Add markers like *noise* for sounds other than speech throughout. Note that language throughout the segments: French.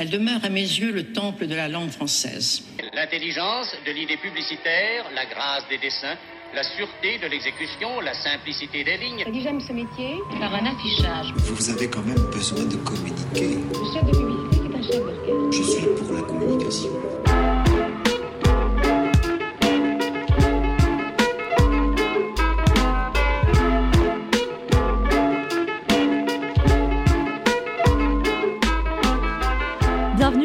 Elle demeure à mes yeux le temple de la langue française. L'intelligence de l'idée publicitaire, la grâce des dessins, la sûreté de l'exécution, la simplicité des lignes. J'aime ce métier par un affichage. Vous avez quand même besoin de communiquer. Le chef de publicité, c'est un chef d'orchestre. Je suis pour la communication.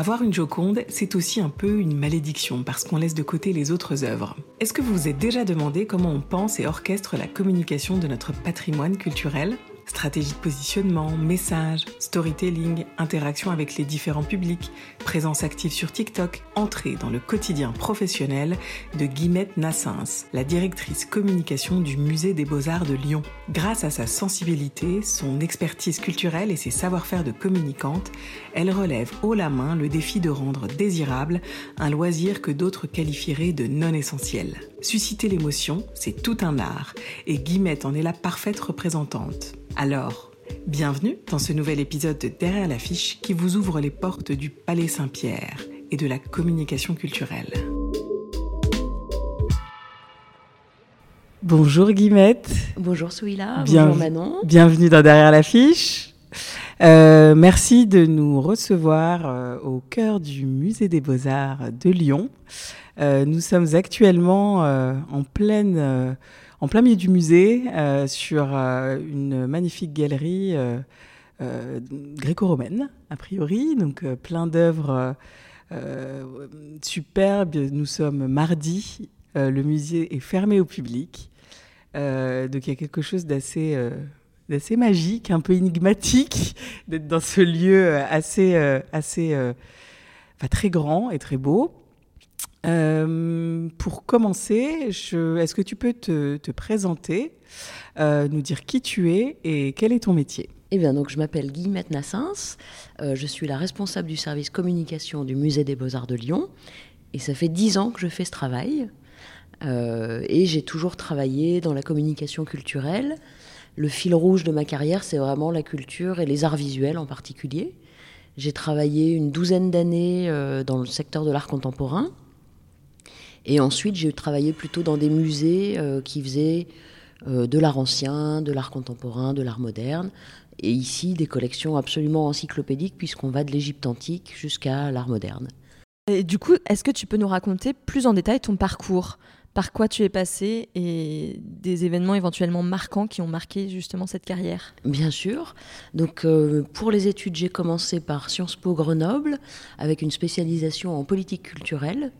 Avoir une Joconde, c'est aussi un peu une malédiction parce qu'on laisse de côté les autres œuvres. Est-ce que vous vous êtes déjà demandé comment on pense et orchestre la communication de notre patrimoine culturel? Stratégie de positionnement, message, storytelling, interaction avec les différents publics, présence active sur TikTok, entrée dans le quotidien professionnel de Guillemette Nassens, la directrice communication du Musée des Beaux-Arts de Lyon. Grâce à sa sensibilité, son expertise culturelle et ses savoir-faire de communicante, elle relève haut la main le défi de rendre désirable un loisir que d'autres qualifieraient de non essentiel. Susciter l'émotion, c'est tout un art, et Guillemette en est la parfaite représentante. Alors, bienvenue dans ce nouvel épisode de Derrière l'affiche qui vous ouvre les portes du Palais Saint-Pierre et de la communication culturelle. Bonjour Guillemette. Bonjour Souila. Bien- Bonjour Manon. Bienvenue dans Derrière l'affiche. Euh, merci de nous recevoir euh, au cœur du Musée des Beaux-Arts de Lyon. Euh, nous sommes actuellement euh, en, pleine, euh, en plein milieu du musée sur une magnifique galerie gréco-romaine, a priori, donc plein d'œuvres superbes. Nous sommes mardi, le musée est fermé au public. Donc il y a quelque chose d'assez d'assez magique, un peu énigmatique, d'être dans ce lieu assez, assez très grand et très beau. Euh, pour commencer, est-ce que tu peux te, te présenter, euh, nous dire qui tu es et quel est ton métier? Eh bien, donc, je m'appelle Guillemette Nassens. Euh, je suis la responsable du service communication du Musée des Beaux-Arts de Lyon. Et ça fait dix ans que je fais ce travail. Et j'ai toujours travaillé dans la communication culturelle. Le fil rouge de ma carrière, c'est vraiment la culture et les arts visuels en particulier. J'ai travaillé une douzaine d'années dans le secteur de l'art contemporain. Et ensuite, j'ai travaillé plutôt dans des musées euh, qui faisaient euh, de l'art ancien, de l'art contemporain, de l'art moderne. Et ici, des collections absolument encyclopédiques, puisqu'on va de l'Égypte antique jusqu'à l'art moderne. Et du coup, est-ce que tu peux nous raconter plus en détail ton parcours? Par quoi tu es passé et des événements éventuellement marquants qui ont marqué justement cette carrière? Bien sûr. Donc, euh, pour les études, j'ai commencé par Sciences Po Grenoble, avec une spécialisation en politique culturelle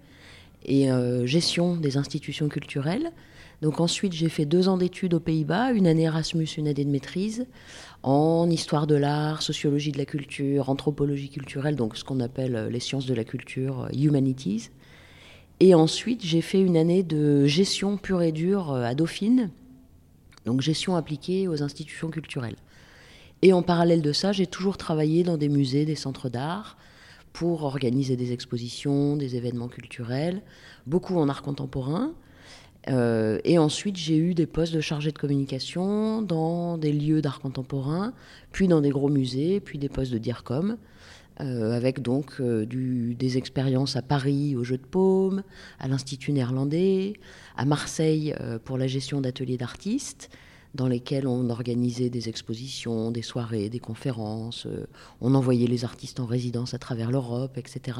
et euh, gestion des institutions culturelles. Donc ensuite, j'ai fait deux ans d'études aux Pays-Bas, une année Erasmus, une année de maîtrise, en histoire de l'art, sociologie de la culture, anthropologie culturelle, donc ce qu'on appelle euh, les sciences de la culture, euh, humanities. Et ensuite, j'ai fait une année de gestion pure et dure à Dauphine, donc gestion appliquée aux institutions culturelles. Et en parallèle de ça, j'ai toujours travaillé dans des musées, des centres d'art, pour organiser des expositions, des événements culturels, beaucoup en art contemporain. Euh, et ensuite, j'ai eu des postes de chargé de communication dans des lieux d'art contemporain, puis dans des gros musées, puis des postes de DIRCOM, euh, avec donc euh, des expériences à Paris au Jeu de Paume, à l'Institut néerlandais, à Marseille pour la gestion d'ateliers d'artistes, dans lesquels on organisait des expositions, des soirées, des conférences, euh, on envoyait les artistes en résidence à travers l'Europe, etc.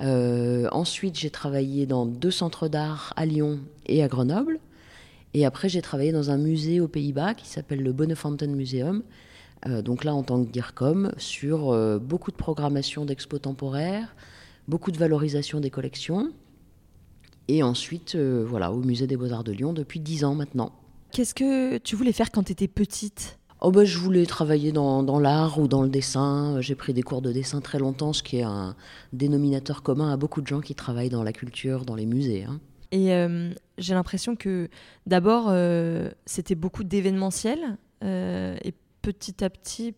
Euh, ensuite, j'ai travaillé dans deux centres d'art à Lyon et à Grenoble. Et après, j'ai travaillé dans un musée aux Pays-Bas qui s'appelle le Bonnefanten Museum. Euh, donc là, en tant que DIRCOM, sur beaucoup de programmation d'expos temporaires, beaucoup de valorisation des collections. Et ensuite, voilà, au musée des Beaux-Arts de Lyon depuis dix ans maintenant. Qu'est-ce que tu voulais faire quand tu étais petite? Oh ben, je voulais travailler dans, dans l'art ou dans le dessin. J'ai pris des cours de dessin très longtemps, ce qui est un dénominateur commun à beaucoup de gens qui travaillent dans la culture, dans les musées. Hein. Et euh, j'ai l'impression que d'abord, euh, c'était beaucoup d'événementiel. Euh, et petit à petit,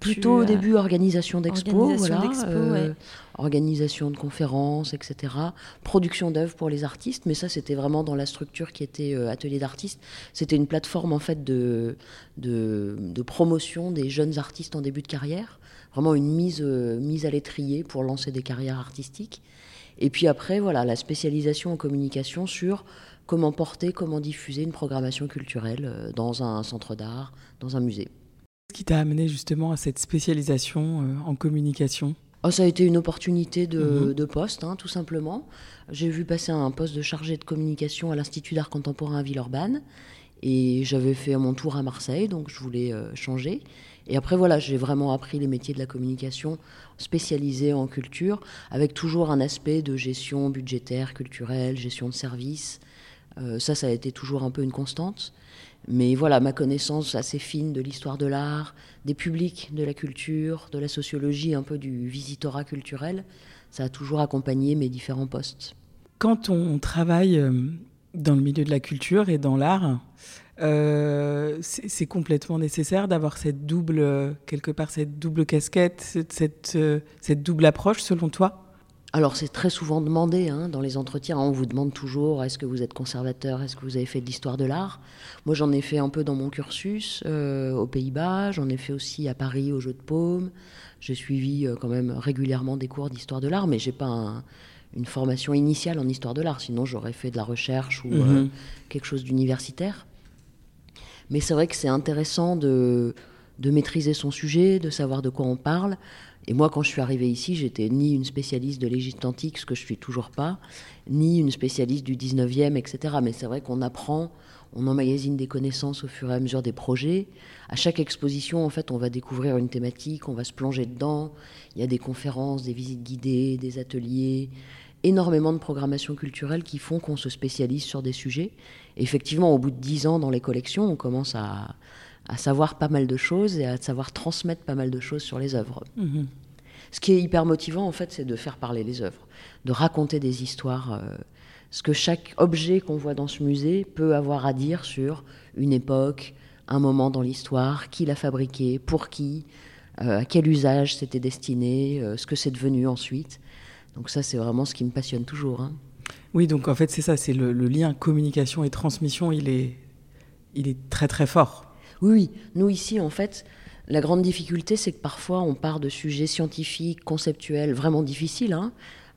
Plutôt au début, organisation d'expos, voilà, euh, organisation de conférences, etc. Production d'œuvres pour les artistes, mais ça, c'était vraiment dans la structure qui était euh, atelier d'artistes. C'était une plateforme en fait de, de, promotion des jeunes artistes en début de carrière, vraiment une mise, euh, mise à l'étrier pour lancer des carrières artistiques. Et puis après, voilà, la spécialisation en communication sur comment porter, comment diffuser une programmation culturelle dans un centre d'art, dans un musée. Qu'est-ce qui t'a amené justement à cette spécialisation euh, en communication? Oh, Ça a été une opportunité de, mhm. poste, hein, tout simplement. J'ai vu passer un poste de chargé de communication à l'Institut d'art contemporain à Villeurbanne. Et j'avais fait mon tour à Marseille, donc je voulais euh, changer. Et après, voilà, j'ai vraiment appris les métiers de la communication spécialisés en culture, avec toujours un aspect de gestion budgétaire, culturelle, gestion de services. Euh, ça, ça a été toujours un peu une constante. Mais voilà, ma connaissance assez fine de l'histoire de l'art, des publics, de la culture, de la sociologie, un peu du visitorat culturel, ça a toujours accompagné mes différents postes. Quand on travaille euh, dans le milieu de la culture et dans l'art, euh, c'est complètement nécessaire d'avoir cette double, quelque part, cette double casquette, cette, euh, cette double approche, selon toi? Alors c'est très souvent demandé hein, dans les entretiens. On vous demande toujours est-ce que vous êtes conservateur, est-ce que vous avez fait de l'histoire de l'art? Moi j'en ai fait un peu dans mon cursus euh, aux Pays-Bas, j'en ai fait aussi à Paris au Jeu de Paume. J'ai suivi euh, quand même régulièrement des cours d'histoire de l'art, mais j'ai pas une formation initiale en histoire de l'art. Sinon j'aurais fait de la recherche ou euh, mhm. quelque chose d'universitaire. Mais c'est vrai que c'est intéressant de, de maîtriser son sujet, de savoir de quoi on parle. Et moi, quand je suis arrivée ici, j'étais ni une spécialiste de l'Égypte antique, ce que je suis toujours pas, ni une spécialiste du 19e, etc. Mais c'est vrai qu'on apprend, on emmagasine des connaissances au fur et à mesure des projets. À chaque exposition, en fait, on va découvrir une thématique, on va se plonger dedans. Il y a des conférences, des visites guidées, des ateliers, énormément de programmation culturelle qui font qu'on se spécialise sur des sujets. effectivement, au bout de dix ans dans les collections, on commence à, à savoir pas mal de choses et à savoir transmettre pas mal de choses sur les œuvres. Mhm. Ce qui est hyper motivant, en fait, c'est de faire parler les œuvres, de raconter des histoires. Euh, ce que chaque objet qu'on voit dans ce musée peut avoir à dire sur une époque, un moment dans l'histoire, qui l'a fabriqué, pour qui, euh, à quel usage c'était destiné, euh, ce que c'est devenu ensuite. Donc ça, c'est vraiment ce qui me passionne toujours. Hein. Oui, donc en fait, c'est ça, c'est le, le, lien communication et transmission, il est, il est très très fort. Oui, nous ici, en fait, la grande difficulté, c'est que parfois on part de sujets scientifiques, conceptuels, vraiment difficiles. Hein.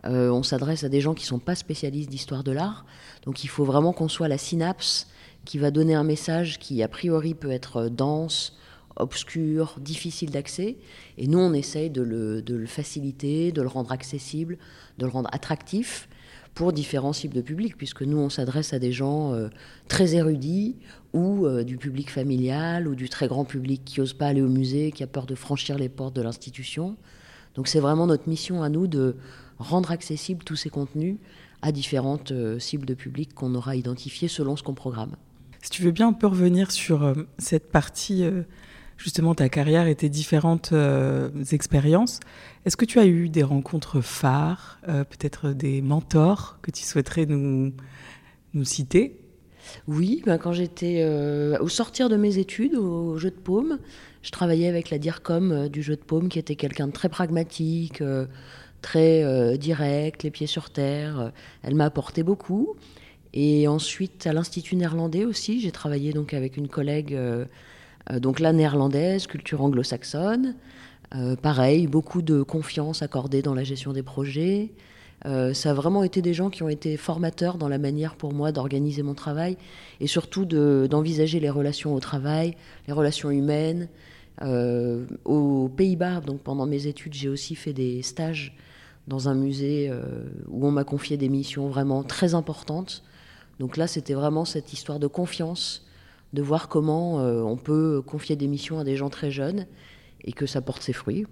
Euh, on s'adresse à des gens qui ne sont pas spécialistes d'histoire de l'art. Donc il faut vraiment qu'on soit la synapse qui va donner un message qui, a priori, peut être dense, obscur, difficile d'accès. Et nous, on essaye de de le, faciliter, de le rendre accessible, de le rendre attractif pour différents types de publics, puisque nous, on s'adresse à des gens euh, très érudits ou euh, du public familial ou du très grand public qui n'ose pas aller au musée, qui a peur de franchir les portes de l'institution. Donc c'est vraiment notre mission à nous de rendre accessibles tous ces contenus à différentes euh, cibles de public qu'on aura identifiées selon ce qu'on programme. Si tu veux bien, on peut revenir sur cette partie justement ta carrière et tes différentes euh, expériences. Est-ce que tu as eu des rencontres phares, euh, peut-être des mentors que tu souhaiterais nous, nous citer? Oui, ben quand j'étais euh, au sortir de mes études au jeu de paume, je travaillais avec la DIRCOM du jeu de paume qui était quelqu'un de très pragmatique, très direct, les pieds sur terre. Elle m'a apporté beaucoup. Et ensuite, à l'Institut néerlandais aussi, j'ai travaillé donc avec une collègue donc la néerlandaise, culture anglo-saxonne. Euh, pareil, beaucoup de confiance accordée dans la gestion des projets. Euh, ça a vraiment été des gens qui ont été formateurs dans la manière pour moi d'organiser mon travail et surtout d'envisager les relations au travail, les relations humaines. Euh, aux Pays-Bas, donc pendant mes études, j'ai aussi fait des stages dans un musée euh, où on m'a confié des missions vraiment très importantes. Donc là, c'était vraiment cette histoire de confiance, de voir comment on peut confier des missions à des gens très jeunes et que ça porte ses fruits.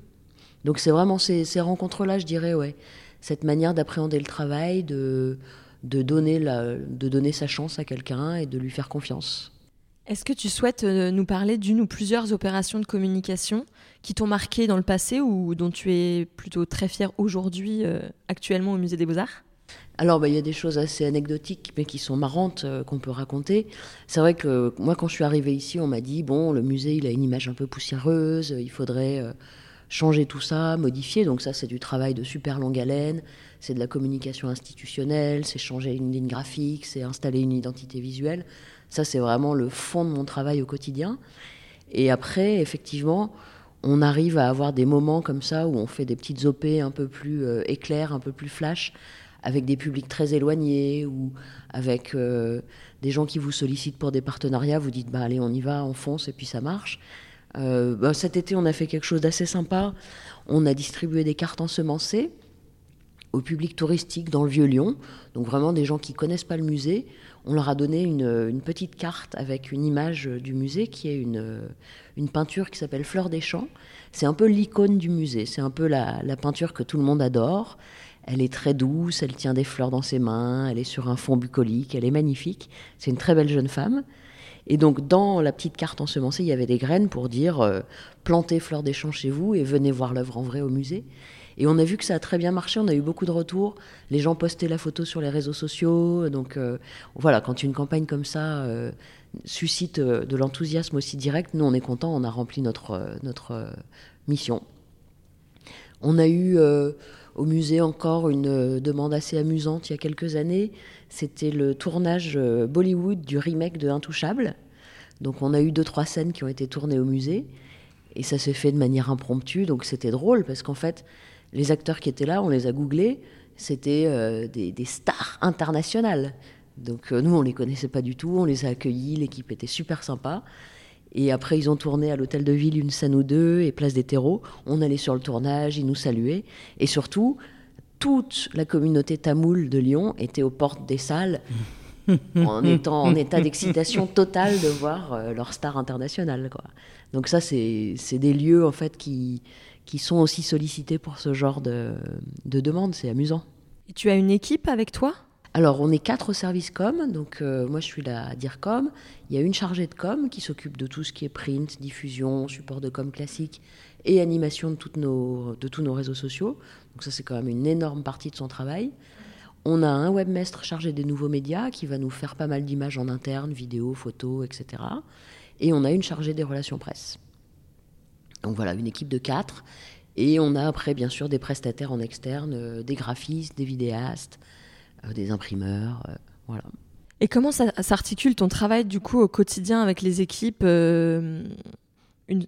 Donc c'est vraiment ces, rencontres-là, je dirais, ouais cette manière d'appréhender le travail, de, de, donner sa chance à quelqu'un et de lui faire confiance. Est-ce que tu souhaites euh, nous parler d'une ou plusieurs opérations de communication qui t'ont marqué dans le passé ou dont tu es plutôt très fier aujourd'hui, euh, actuellement au Musée des Beaux-Arts? Alors, bah, il y a des choses assez anecdotiques, mais qui sont marrantes, euh, qu'on peut raconter. C'est vrai que moi, quand je suis arrivée ici, on m'a dit, bon, le musée, il a une image un peu poussiéreuse, il faudrait changer tout ça, modifier. Donc ça, c'est du travail de super longue haleine, c'est de la communication institutionnelle, c'est changer une ligne graphique, c'est installer une identité visuelle. Ça, c'est vraiment le fond de mon travail au quotidien. Et après, effectivement, on arrive à avoir des moments comme ça où on fait des petites OP un peu plus euh, éclairs, un peu plus flash, avec des publics très éloignés ou avec euh, des gens qui vous sollicitent pour des partenariats. Vous dites, bah allez, on y va, on fonce et puis ça marche. Euh, bah, cet été, on a fait quelque chose d'assez sympa. On a distribué des cartes ensemencées au public touristique dans le Vieux-Lyon. Donc vraiment des gens qui connaissent pas le musée. On leur a donné une, petite carte avec une image du musée qui est une, une peinture qui s'appelle Fleur des Champs. C'est un peu l'icône du musée. C'est un peu la, peinture que tout le monde adore. Elle est très douce, elle tient des fleurs dans ses mains, elle est sur un fond bucolique, elle est magnifique. C'est une très belle jeune femme. Et donc, dans la petite carte ensemencée, il y avait des graines pour dire euh, plantez fleurs des champs chez vous et venez voir l'œuvre en vrai au musée. Et on a vu que ça a très bien marché, on a eu beaucoup de retours. Les gens postaient la photo sur les réseaux sociaux. Donc, euh, voilà, quand une campagne comme ça euh, suscite de l'enthousiasme aussi direct, nous, on est content, on a rempli notre, notre mission. On a eu au musée encore une demande assez amusante il y a quelques années. C'était le tournage euh, Bollywood du remake de Intouchable. Donc on a eu deux, trois scènes qui ont été tournées au musée. Et ça s'est fait de manière impromptue. Donc c'était drôle parce qu'en fait, les acteurs qui étaient là, on les a googlés. C'était euh, des, stars internationales. Donc euh, nous, on les connaissait pas du tout. On les a accueillis. L'équipe était super sympa. Et après, ils ont tourné à l'hôtel de ville une scène ou deux et place des terreaux. On allait sur le tournage, ils nous saluaient. Et surtout, toute la communauté tamoule de Lyon était aux portes des salles *laughs* en étant en état d'excitation totale de voir euh, leur star internationale. Quoi. Donc ça, c'est des lieux en fait qui, qui sont aussi sollicités pour ce genre de, de demande. C'est amusant. Et tu as une équipe avec toi? Alors, on est quatre au service com. Donc, euh, moi, je suis la DIRCOM. Il y a une chargée de com qui s'occupe de tout ce qui est print, diffusion, support de com classique et animation de, de tous nos réseaux sociaux. Donc ça, c'est quand même une énorme partie de son travail. On a un webmestre chargé des nouveaux médias qui va nous faire pas mal d'images en interne, vidéos, photos, etc. Et on a une chargée des relations presse. Donc voilà, une équipe de quatre. Et on a après, bien sûr, des prestataires en externe, euh, des graphistes, des vidéastes, des imprimeurs. Euh, voilà. Et comment ça s'articule ton travail du coup au quotidien avec les équipes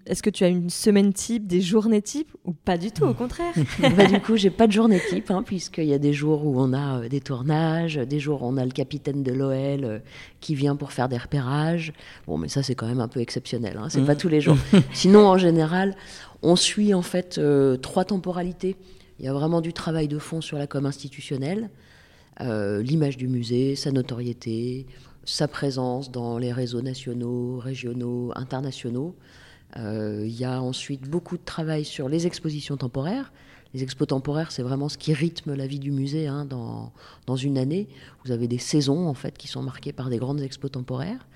est-ce que tu as une semaine type, des journées type ou pas du tout, au contraire? *laughs* Bah, Du coup, j'ai pas de journée type, hein, puisqu'il y a des jours où on a euh, des tournages, des jours où on a le capitaine de l'OL euh, qui vient pour faire des repérages. Bon, mais ça, c'est quand même un peu exceptionnel, hein, c'est pas mmh. tous les jours. *laughs* Sinon, en général, on suit en fait euh, trois temporalités. Il y a vraiment du travail de fond sur la com institutionnelle, l'image du musée, sa notoriété, sa présence dans les réseaux nationaux, régionaux, internationaux. Euh, il y a ensuite beaucoup de travail sur les expositions temporaires. Les expos temporaires, c'est vraiment ce qui rythme la vie du musée hein, dans, dans, une année. Vous avez des saisons en fait qui sont marquées par des grandes expos temporaires,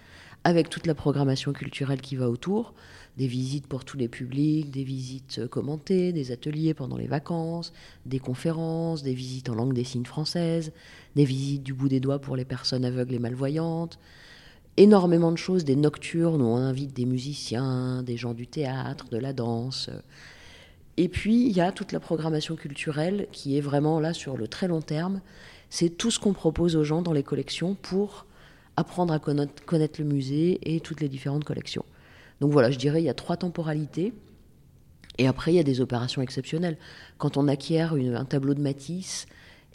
avec toute la programmation culturelle qui va autour, des visites pour tous les publics, des visites commentées, des ateliers pendant les vacances, des conférences, des visites en langue des signes française, des visites du bout des doigts pour les personnes aveugles et malvoyantes, énormément de choses, des nocturnes où on invite des musiciens, des gens du théâtre, de la danse. Et puis, il y a toute la programmation culturelle qui est vraiment là sur le très long terme. C'est tout ce qu'on propose aux gens dans les collections pour apprendre à connaître le musée et toutes les différentes collections. Donc voilà, je dirais, il y a trois temporalités. Et après, il y a des opérations exceptionnelles. Quand on acquiert un tableau de Matisse,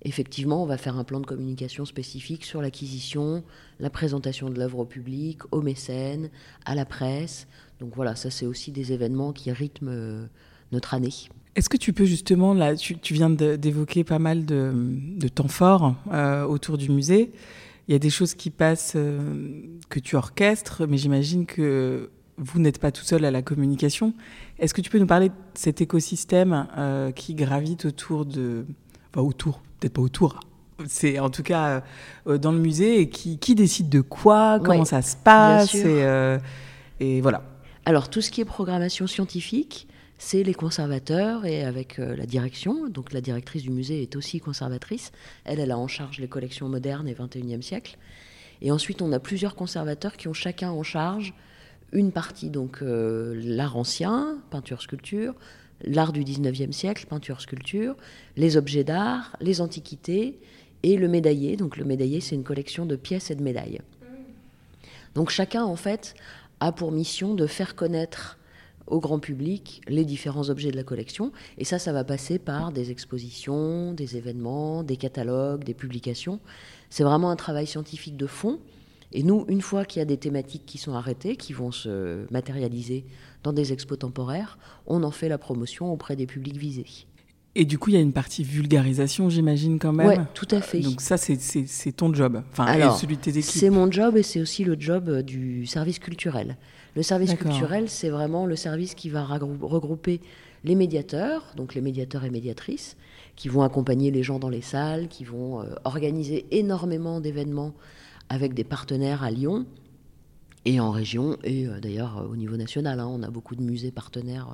effectivement, on va faire un plan de communication spécifique sur l'acquisition, la présentation de l'œuvre au public, aux mécènes, à la presse. Donc voilà, ça c'est aussi des événements qui rythment euh, notre année. Est-ce que tu peux justement, là, tu, viens d'évoquer pas mal de, temps forts euh, autour du musée. Il y a des choses qui passent euh, que tu orchestres, mais j'imagine que vous n'êtes pas tout seul à la communication. Est-ce que tu peux nous parler de cet écosystème qui gravite autour de... Enfin, autour, peut-être pas autour, c'est en tout cas dans le musée, et qui, décide de quoi, comment ça se passe, et, et, voilà. Alors, tout ce qui est programmation scientifique, c'est les conservateurs et avec euh, la direction. Donc, la directrice du musée est aussi conservatrice. Elle, elle a en charge les collections modernes et 21e siècle. Et ensuite, on a plusieurs conservateurs qui ont chacun en charge une partie, donc euh, l'art ancien, peinture, sculpture, l'art du 19e siècle, peinture, sculpture, les objets d'art, les antiquités et le médaillé. Donc le médaillé, c'est une collection de pièces et de médailles. Donc chacun, en fait, a pour mission de faire connaître au grand public les différents objets de la collection. Et ça, ça va passer par des expositions, des événements, des catalogues, des publications. C'est vraiment un travail scientifique de fond. Et nous, une fois qu'il y a des thématiques qui sont arrêtées, qui vont se matérialiser dans des expos temporaires, on en fait la promotion auprès des publics visés. Et du coup, il y a une partie vulgarisation, j'imagine, quand même. Oui, tout à fait. Donc ça, c'est ton job, enfin, celui de tes équipes. C'est mon job et c'est aussi le job euh, du service culturel. Le service culturel, c'est vraiment le service qui va regrouper les médiateurs, donc les médiateurs et médiatrices, qui vont accompagner les gens dans les salles, qui vont euh, organiser énormément d'événements avec des partenaires à Lyon et en région, et euh, d'ailleurs au niveau national. Hein. on a beaucoup de musées partenaires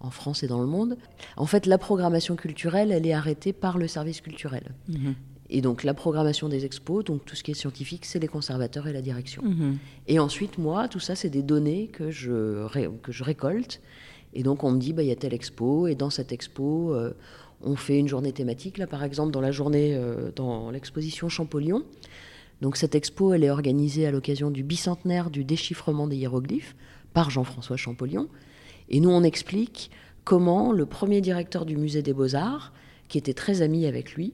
en France et dans le monde. En fait, la programmation culturelle, elle est arrêtée par le service culturel. Mhm. Et donc la programmation des expos, donc tout ce qui est scientifique, c'est les conservateurs et la direction. Mhm. Et ensuite, moi, tout ça, c'est des données que je, que je récolte. Et donc on me dit, bah, il y a telle expo, et dans cette expo, euh, on fait une journée thématique. Là, par exemple, dans la journée, euh, dans l'exposition Champollion. Donc cette expo, elle est organisée à l'occasion du bicentenaire du déchiffrement des hiéroglyphes par Jean-François Champollion. Et nous, on explique comment le premier directeur du musée des beaux-arts, qui était très ami avec lui,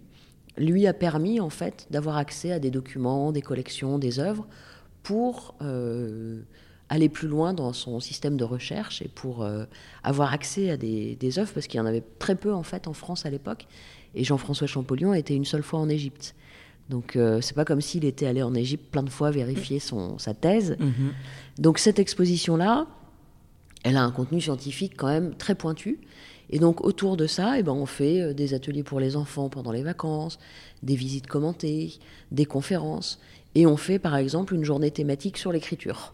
lui a permis en fait d'avoir accès à des documents, des collections, des œuvres pour euh, aller plus loin dans son système de recherche et pour euh, avoir accès à des, œuvres parce qu'il y en avait très peu en fait en France à l'époque. Et Jean-François Champollion était une seule fois en Égypte. Donc euh, c'est pas comme s'il était allé en Égypte plein de fois vérifier son, sa thèse. Mm-hmm. Donc cette exposition là, elle a un contenu scientifique quand même très pointu. Et donc autour de ça, eh ben, on fait euh, des ateliers pour les enfants pendant les vacances, des visites commentées, des conférences. Et on fait par exemple une journée thématique sur l'écriture.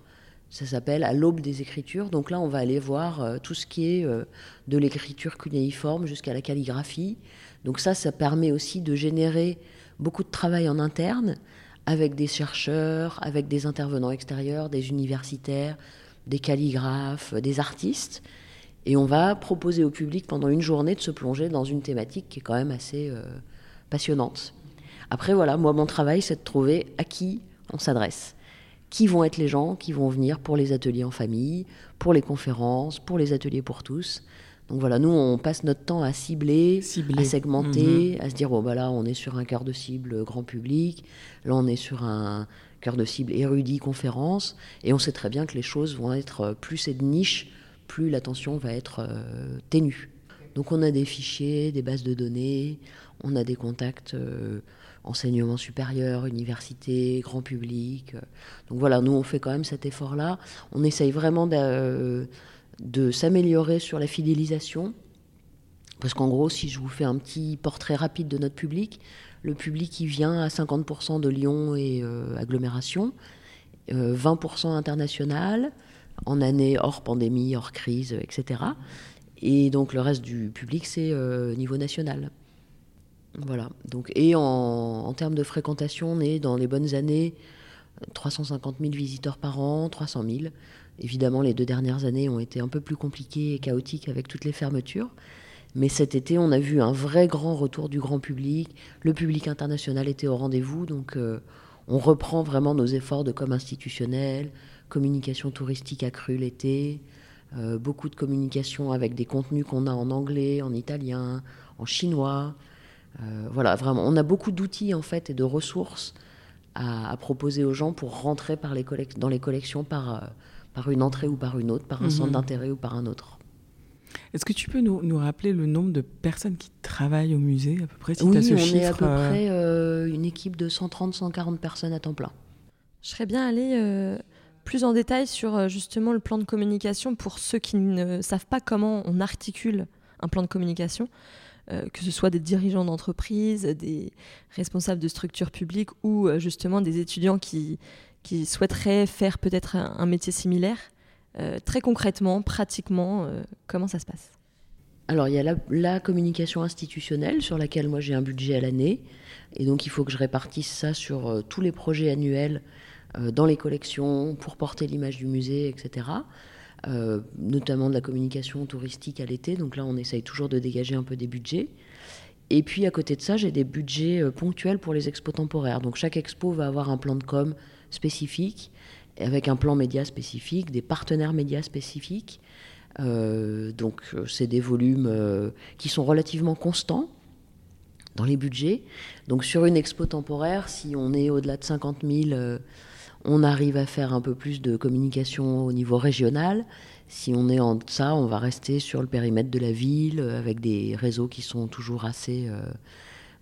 Ça s'appelle à l'aube des écritures. Donc là, on va aller voir euh, tout ce qui est euh, de l'écriture cunéiforme jusqu'à la calligraphie. Donc ça, ça permet aussi de générer beaucoup de travail en interne avec des chercheurs, avec des intervenants extérieurs, des universitaires, des calligraphes, des artistes. Et on va proposer au public pendant une journée de se plonger dans une thématique qui est quand même assez euh, passionnante. Après, voilà, moi, mon travail, c'est de trouver à qui on s'adresse. Qui vont être les gens qui vont venir pour les ateliers en famille, pour les conférences, pour les ateliers pour tous. Donc voilà, nous, on passe notre temps à cibler, à segmenter, mhm. à se dire, bon, bah là, on est sur un cœur de cible grand public, là, on est sur un, cœur de cible érudit, conférence, et on sait très bien que les choses vont être plus c'est de niche, plus l'attention va être euh, ténue. Donc on a des fichiers, des bases de données, on a des contacts euh, enseignement supérieur, université, grand public. donc voilà, nous on fait quand même cet effort-là. On essaye vraiment de, de s'améliorer sur la fidélisation. Parce qu'en gros, si je vous fais un petit portrait rapide de notre public, le public qui vient à 50% de Lyon et euh, agglomération, 20% euh, international, en année hors pandémie, hors crise, etc. Et donc le reste du public, c'est euh, niveau national. Voilà. Donc, et en, termes de fréquentation, on est dans les bonnes années 350 000 visiteurs par an, 300 000. Évidemment, les deux dernières années ont été un peu plus compliquées et chaotiques avec toutes les fermetures. Mais cet été, on a vu un vrai grand retour du grand public. Le public international était au rendez-vous, donc euh, on reprend vraiment nos efforts de com institutionnel, communication touristique accrue l'été, euh, beaucoup de communication avec des contenus qu'on a en anglais, en italien, en chinois. Euh, voilà, vraiment, on a beaucoup d'outils en fait et de ressources à, proposer aux gens pour rentrer par les dans les collections par, euh, par une entrée ou par une autre, par un centre mhm. d'intérêt ou par un autre. Est-ce que tu peux nous, nous, rappeler le nombre de personnes qui travaillent au musée à peu près si Oui, on est à peu près une équipe de 130-140 personnes à temps plein. Je serais bien allée plus en détail sur justement le plan de communication pour ceux qui ne savent pas comment on articule un plan de communication. Euh, que ce soit des dirigeants d'entreprise, des responsables de structures publiques ou euh, justement des étudiants qui, qui souhaiteraient faire peut-être un, métier similaire. Euh, très concrètement, pratiquement, comment ça se passe? Alors, il y a la, communication institutionnelle sur laquelle moi j'ai un budget à l'année. Et donc, il faut que je répartisse ça sur tous les projets annuels dans les collections pour porter l'image du musée, etc. Euh, notamment de la communication touristique à l'été. Donc là, on essaye toujours de dégager un peu des budgets. Et puis à côté de ça, j'ai des budgets euh, ponctuels pour les expos temporaires. Donc chaque expo va avoir un plan de com spécifique, avec un plan média spécifique, des partenaires médias spécifiques. Euh, donc c'est des volumes qui sont relativement constants dans les budgets. Donc sur une expo temporaire, si on est au-delà de 50 000 on arrive à faire un peu plus de communication au niveau régional. Si on est en ça, on va rester sur le périmètre de la ville avec des réseaux qui sont toujours assez euh,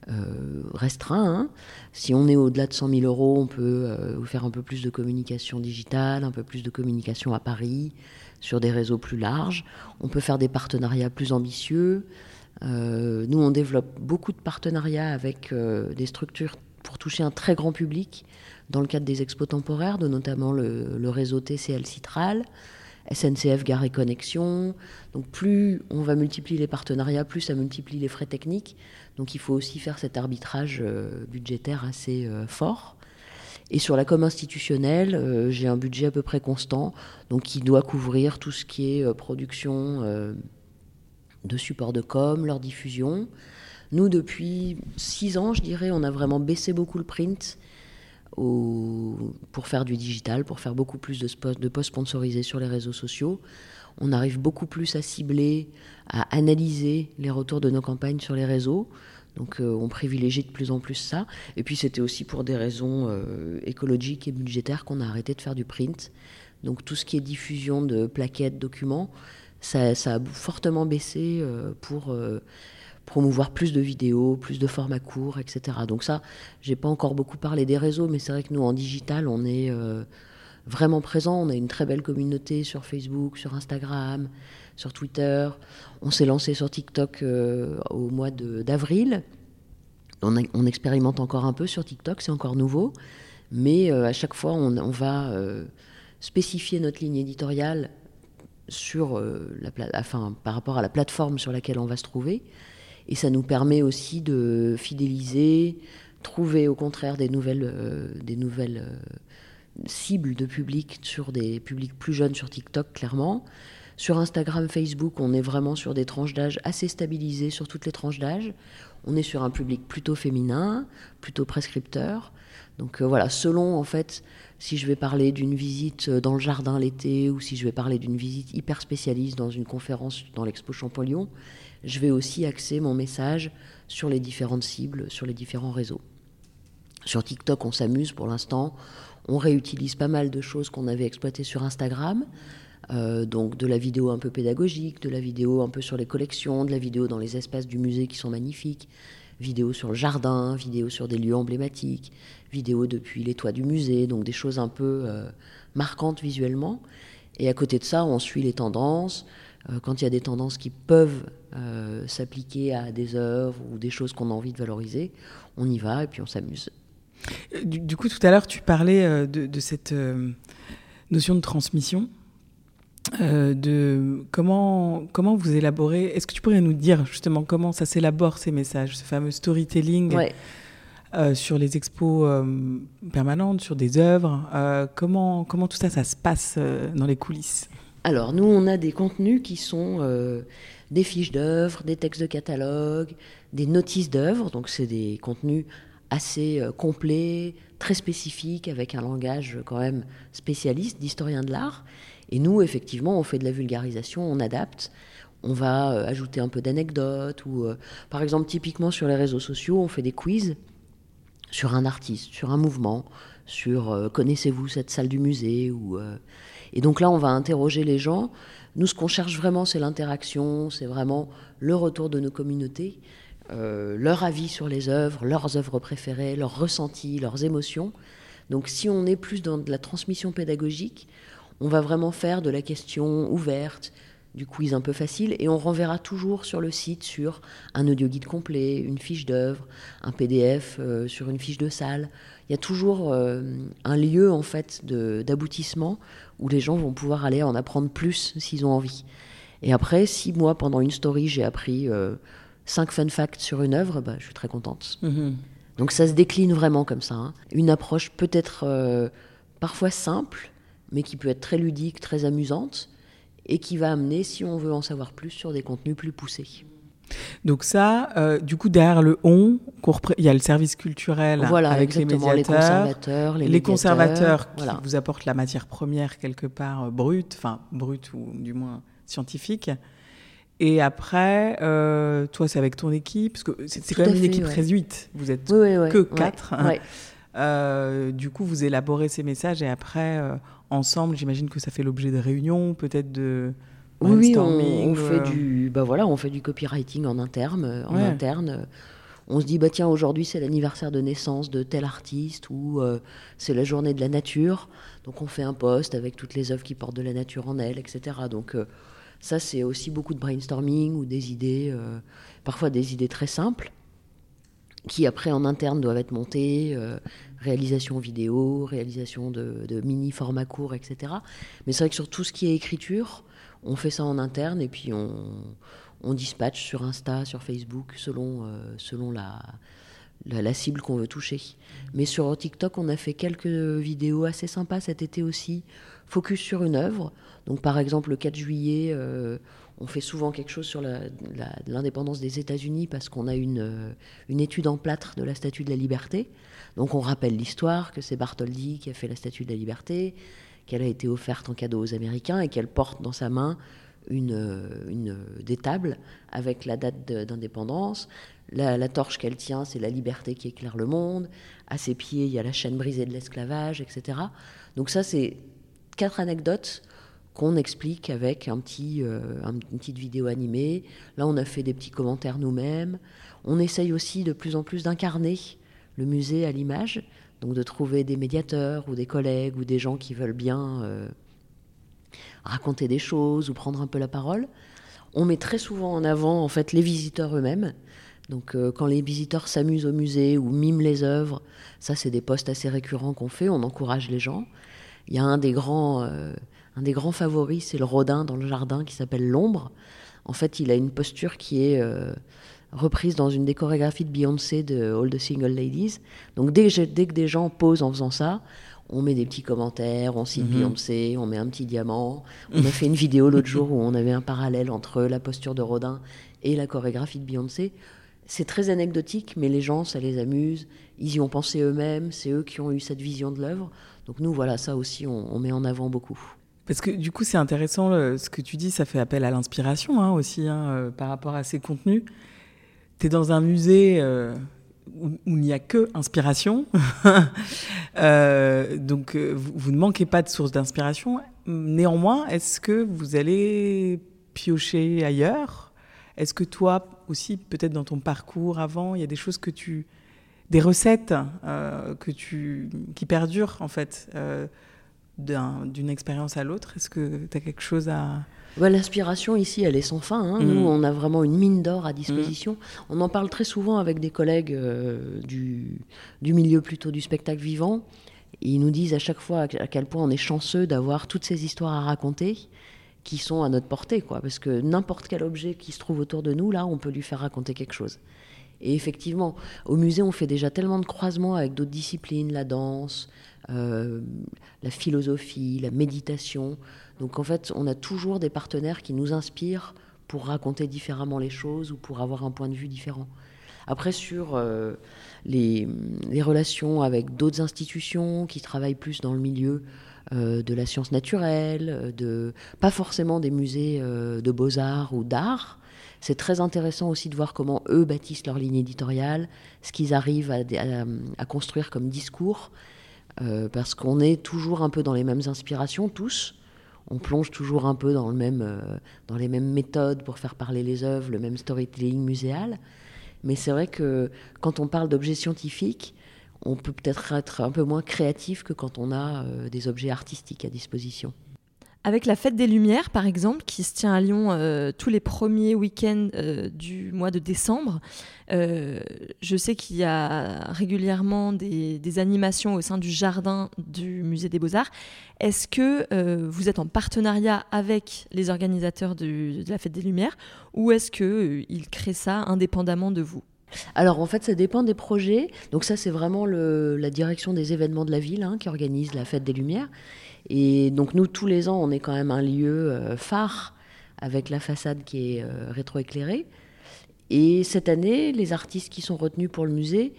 euh, restreints. Hein. Si on est au-delà de 100 000 euros, on peut euh, faire un peu plus de communication digitale, un peu plus de communication à Paris, sur des réseaux plus larges. On peut faire des partenariats plus ambitieux. nous, on développe beaucoup de partenariats avec des structures pour toucher un très grand public dans le cadre des expos temporaires, de notamment le, réseau TCL Citral, SNCF Gare et Connexion. Donc plus on va multiplier les partenariats, plus ça multiplie les frais techniques. Donc il faut aussi faire cet arbitrage euh, budgétaire assez euh, fort. Et sur la com institutionnelle, euh, j'ai un budget à peu près constant, donc qui doit couvrir tout ce qui est production de supports de com, leur diffusion. Nous, depuis six ans, je dirais, on a vraiment baissé beaucoup le print pour faire du digital, pour faire beaucoup plus de, de posts sponsorisés sur les réseaux sociaux. On arrive beaucoup plus à cibler, à analyser les retours de nos campagnes sur les réseaux. Donc euh, on privilégie de plus en plus ça. Et puis c'était aussi pour des raisons euh, écologiques et budgétaires qu'on a arrêté de faire du print. Donc tout ce qui est diffusion de plaquettes, documents, ça, a fortement baissé euh, pour promouvoir plus de vidéos, plus de formats courts, etc. Donc ça, j'ai pas encore beaucoup parlé des réseaux, mais c'est vrai que nous en digital, on est euh, vraiment présent. On a une très belle communauté sur Facebook, sur Instagram, sur Twitter. On s'est lancé sur TikTok euh, au mois d'avril. On, on, expérimente encore un peu sur TikTok, c'est encore nouveau, mais euh, à chaque fois, on, va spécifier notre ligne éditoriale par rapport à la plateforme sur laquelle on va se trouver. Et ça nous permet aussi de fidéliser, trouver au contraire des nouvelles, euh, des nouvelles euh, cibles de public sur des publics plus jeunes sur TikTok, clairement. Sur Instagram, Facebook, on est vraiment sur des tranches d'âge assez stabilisées sur toutes les tranches d'âge. On est sur un public plutôt féminin, plutôt prescripteur. Donc euh, voilà, selon en fait si je vais parler d'une visite dans le jardin l'été ou si je vais parler d'une visite hyper spécialiste dans une conférence dans l'expo Champollion, je vais aussi axer mon message sur les différentes cibles, sur les différents réseaux. Sur TikTok, on s'amuse pour l'instant. On réutilise pas mal de choses qu'on avait exploitées sur Instagram. Euh, donc de la vidéo un peu pédagogique, de la vidéo un peu sur les collections, de la vidéo dans les espaces du musée qui sont magnifiques, vidéo sur le jardin, vidéo sur des lieux emblématiques, vidéo depuis les toits du musée, donc des choses un peu euh, marquantes visuellement. Et à côté de ça, on suit les tendances. Euh, quand il y a des tendances qui peuvent euh, s'appliquer à des œuvres ou des choses qu'on a envie de valoriser, on y va et puis on s'amuse. Du, coup, tout à l'heure, tu parlais de, cette notion de transmission. de comment, comment vous élaborez. Est-ce que tu pourrais nous dire justement comment ça s'élabore ces messages, ce fameux storytelling sur les expos permanentes, sur des œuvres comment, comment tout ça, ça se passe dans les coulisses? Alors, nous, on a des contenus qui sont euh, des fiches d'œuvres, des textes de catalogue, des notices d'œuvres. Donc, c'est des contenus assez euh, complets, très spécifiques, avec un langage quand même spécialiste d'historien de l'art. Et nous, effectivement, on fait de la vulgarisation, on adapte. on va euh, ajouter un peu d'anecdotes ou, euh, par exemple, typiquement sur les réseaux sociaux, on fait des quiz sur un artiste, sur un mouvement, sur euh, connaissez-vous cette salle du musée ou et donc là on va interroger les gens. Nous ce qu'on cherche vraiment c'est l'interaction, c'est vraiment le retour de nos communautés, leur avis sur les œuvres, leurs œuvres préférées, leurs ressentis, leurs émotions. Donc si on est plus dans de la transmission pédagogique, on va vraiment faire de la question ouverte, du quiz un peu facile, et on renverra toujours sur le site sur un audio guide complet, une fiche d'œuvre, un PDF euh, sur une fiche de salle. Il y a toujours euh, un lieu en fait d'aboutissement où les gens vont pouvoir aller en apprendre plus s'ils ont envie. Et après, si moi pendant une story j'ai appris euh, cinq fun facts sur une œuvre, bah, je suis très contente. Mhm. Donc ça se décline vraiment comme ça. Hein. Une approche peut-être parfois simple, mais qui peut être très ludique, très amusante et qui va amener, si on veut en savoir plus, sur des contenus plus poussés. Donc ça, euh, du coup, derrière le on, il y a le service culturel voilà, avec les médiateurs, les conservateurs, les, conservateurs qui vous apportent la matière première quelque part euh, brute, enfin brute ou du moins scientifique. Et après, euh, toi, c'est avec ton équipe, parce que c'est quand même une équipe réduite. Vous êtes que quatre. *laughs* du coup, vous élaborez ces messages et après, ensemble, j'imagine que ça fait l'objet de réunions, peut-être de oui, on, fait euh. du, bah voilà, on fait du copywriting en interne, euh, en interne. On se dit bah tiens aujourd'hui c'est l'anniversaire de naissance de tel artiste ou euh, c'est la journée de la nature, donc on fait un post avec toutes les œuvres qui portent de la nature en elles, etc. Donc ça c'est aussi beaucoup de brainstorming ou des idées, parfois des idées très simples qui après en interne doivent être montées, réalisation vidéo, réalisation de, mini formats courts, etc. Mais c'est vrai que sur tout ce qui est écriture, on fait ça en interne et puis on, on dispatche sur Insta, sur Facebook, selon, euh, selon la, la, cible qu'on veut toucher. Mais sur TikTok, on a fait quelques vidéos assez sympas cet été aussi, focus sur une œuvre. Donc par exemple, le 4 juillet, euh, on fait souvent quelque chose sur l'indépendance des États-Unis parce qu'on a une, euh, une étude en plâtre de la Statue de la Liberté. Donc on rappelle l'histoire, que c'est Bartholdi qui a fait la Statue de la Liberté, qu'elle a été offerte en cadeau aux Américains et qu'elle porte dans sa main une, une des tables avec la date d'indépendance. La, torche qu'elle tient, c'est la liberté qui éclaire le monde. À ses pieds, il y a la chaîne brisée de l'esclavage, etc. Donc ça, c'est quatre anecdotes qu'on explique avec un petit, euh, une petite vidéo animée. Là, on a fait des petits commentaires nous-mêmes. On essaye aussi de plus en plus d'incarner le musée à l'image, donc de trouver des médiateurs ou des collègues ou des gens qui veulent bien euh, raconter des choses ou prendre un peu la parole. On met très souvent en avant en fait les visiteurs eux-mêmes. Donc euh, quand les visiteurs s'amusent au musée ou miment les œuvres, ça c'est des postes assez récurrents qu'on fait, on encourage les gens. Il y a un des grands, euh, un des grands favoris, c'est le Rodin dans le jardin qui s'appelle l'ombre. En fait, il a une posture qui est reprise dans une des chorégraphies de Beyoncé de All the Single Ladies. Donc dès que, dès que des gens posent en faisant ça, on met des petits commentaires, on cite mhm. Beyoncé, on met un petit diamant. On a fait une vidéo l'autre jour où on avait un parallèle entre la posture de Rodin et la chorégraphie de Beyoncé. C'est très anecdotique, mais les gens, ça les amuse. Ils y ont pensé eux-mêmes, c'est eux qui ont eu cette vision de l'œuvre. Donc nous, voilà, ça aussi, on, met en avant beaucoup. Parce que du coup, c'est intéressant ce que tu dis, ça fait appel à l'inspiration hein, aussi hein, euh, par rapport à ces contenus dans un musée euh, où, il n'y a que inspiration. *laughs* Euh, donc, euh, vous, ne manquez pas de sources d'inspiration. Néanmoins, est-ce que vous allez piocher ailleurs? Est-ce que toi aussi, peut-être dans ton parcours avant, il y a des choses que tu. des recettes que tu, qui perdurent, en fait, d'une expérience à l'autre? Est-ce que tu as quelque chose à L'inspiration ici, elle est sans fin. Hein. Nous, mm. on a vraiment une mine d'or à disposition. Mm. On en parle très souvent avec des collègues euh, du, du, milieu plutôt du spectacle vivant. ils nous disent à chaque fois à quel point on est chanceux d'avoir toutes ces histoires à raconter qui sont à notre portée, quoi. Parce que n'importe quel objet qui se trouve autour de nous, là, on peut lui faire raconter quelque chose. Et effectivement, au musée, on fait déjà tellement de croisements avec d'autres disciplines, la danse, euh, la philosophie, la méditation. Donc en fait, on a toujours des partenaires qui nous inspirent pour raconter différemment les choses ou pour avoir un point de vue différent. Après, sur les, relations avec d'autres institutions qui travaillent plus dans le milieu de la science naturelle, de, pas forcément des musées de beaux-arts ou d'art, c'est très intéressant aussi de voir comment eux bâtissent leur ligne éditoriale, ce qu'ils arrivent à, construire comme discours, euh, parce qu'on est toujours un peu dans les mêmes inspirations, tous. On plonge toujours un peu dans, le même, euh, dans les mêmes méthodes pour faire parler les œuvres, le même storytelling muséal. Mais c'est vrai que quand on parle d'objets scientifiques, on peut peut-être être un peu moins créatif que quand on a euh, des objets artistiques à disposition. Avec la Fête des Lumières, par exemple, qui se tient à Lyon euh, tous les premiers week-ends euh, du mois de décembre, euh, je sais qu'il y a régulièrement des, animations au sein du jardin du Musée des Beaux-Arts. Est-ce que vous êtes en partenariat avec les organisateurs de, la Fête des Lumières ou est-ce qu'ils créent ça indépendamment de vous? Alors en fait, ça dépend des projets. Donc ça, c'est vraiment la direction des événements de la ville hein, qui organise la fête des Lumières. Et donc nous, tous les ans, on est quand même un lieu euh, phare avec la façade qui est euh, rétroéclairée. Et cette année, les artistes qui sont retenus pour le musée